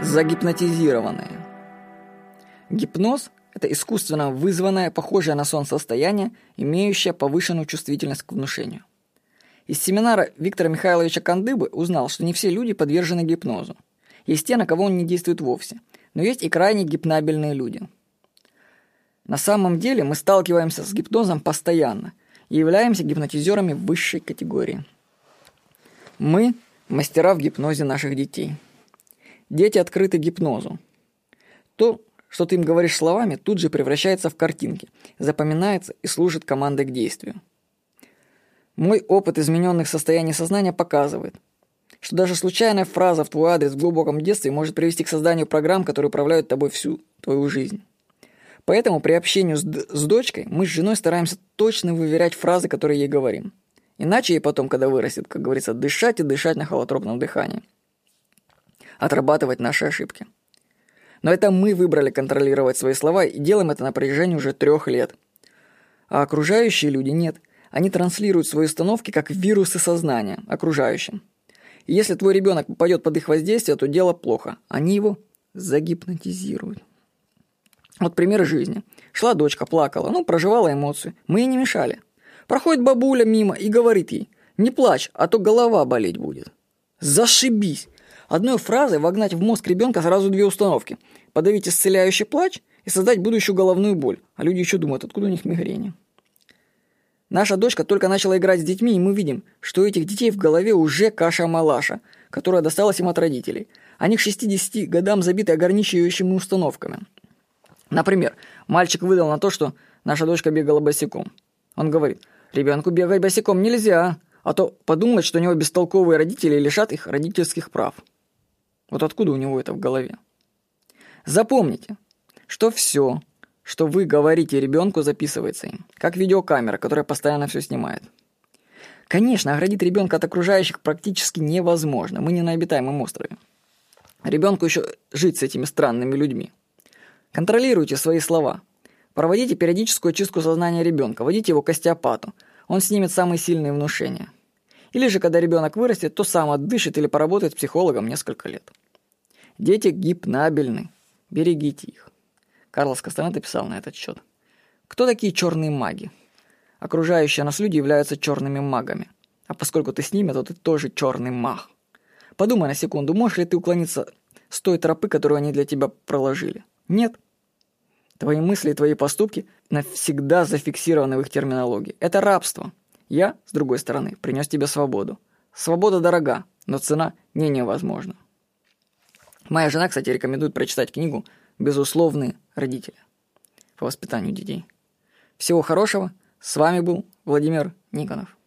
Загипнотизированные. Гипноз – это искусственно вызванное, похожее на сон состояние, имеющее повышенную чувствительность к внушению. Из семинара Виктора Михайловича Кандыбы узнал, что не все люди подвержены гипнозу. Есть те, на кого он не действует вовсе, но есть и крайне гипнабельные люди. На самом деле мы сталкиваемся с гипнозом постоянно и являемся гипнотизерами высшей категории. Мы – мастера в гипнозе наших детей – Дети открыты гипнозу. То, что ты им говоришь словами, тут же превращается в картинки, запоминается и служит командой к действию. Мой опыт измененных состояний сознания показывает, что даже случайная фраза в твой адрес в глубоком детстве может привести к созданию программ, которые управляют тобой всю твою жизнь. Поэтому при общении с, с дочкой мы с женой стараемся точно выверять фразы, которые ей говорим. Иначе ей потом, когда вырастет, как говорится, дышать и дышать на холотропном дыхании отрабатывать наши ошибки. Но это мы выбрали контролировать свои слова и делаем это на протяжении уже трех лет. А окружающие люди нет. Они транслируют свои установки как вирусы сознания окружающим. И если твой ребенок попадет под их воздействие, то дело плохо. Они его загипнотизируют. Вот пример жизни. Шла дочка, плакала, ну, проживала эмоции. Мы ей не мешали. Проходит бабуля мимо и говорит ей, не плачь, а то голова болеть будет. Зашибись! Одной фразой вогнать в мозг ребенка сразу две установки. Подавить исцеляющий плач и создать будущую головную боль. А люди еще думают, откуда у них мигрени. Наша дочка только начала играть с детьми, и мы видим, что у этих детей в голове уже каша-малаша, которая досталась им от родителей. Они к 60 годам забиты ограничивающими установками. Например, мальчик выдал на то, что наша дочка бегала босиком. Он говорит, ребенку бегать босиком нельзя, а то подумать, что у него бестолковые родители лишат их родительских прав. Вот откуда у него это в голове? Запомните, что все, что вы говорите ребенку, записывается им, как видеокамера, которая постоянно все снимает. Конечно, оградить ребенка от окружающих практически невозможно. Мы не на обитаемом острове. Ребенку еще жить с этими странными людьми. Контролируйте свои слова. Проводите периодическую чистку сознания ребенка, водите его к остеопату. Он снимет самые сильные внушения. Или же, когда ребенок вырастет, то сам отдышит или поработает психологом несколько лет. Дети гипнабельны. Берегите их. Карлос Кастанеда писал на этот счет. Кто такие черные маги? Окружающие нас люди являются черными магами. А поскольку ты с ними, то ты тоже черный маг. Подумай на секунду, можешь ли ты уклониться с той тропы, которую они для тебя проложили? Нет. Твои мысли и твои поступки навсегда зафиксированы в их терминологии. Это рабство. Я, с другой стороны, принес тебе свободу. Свобода дорога, но цена не невозможна. Моя жена, кстати, рекомендует прочитать книгу «Безусловные родители» по воспитанию детей. Всего хорошего. С вами был Владимир Никонов.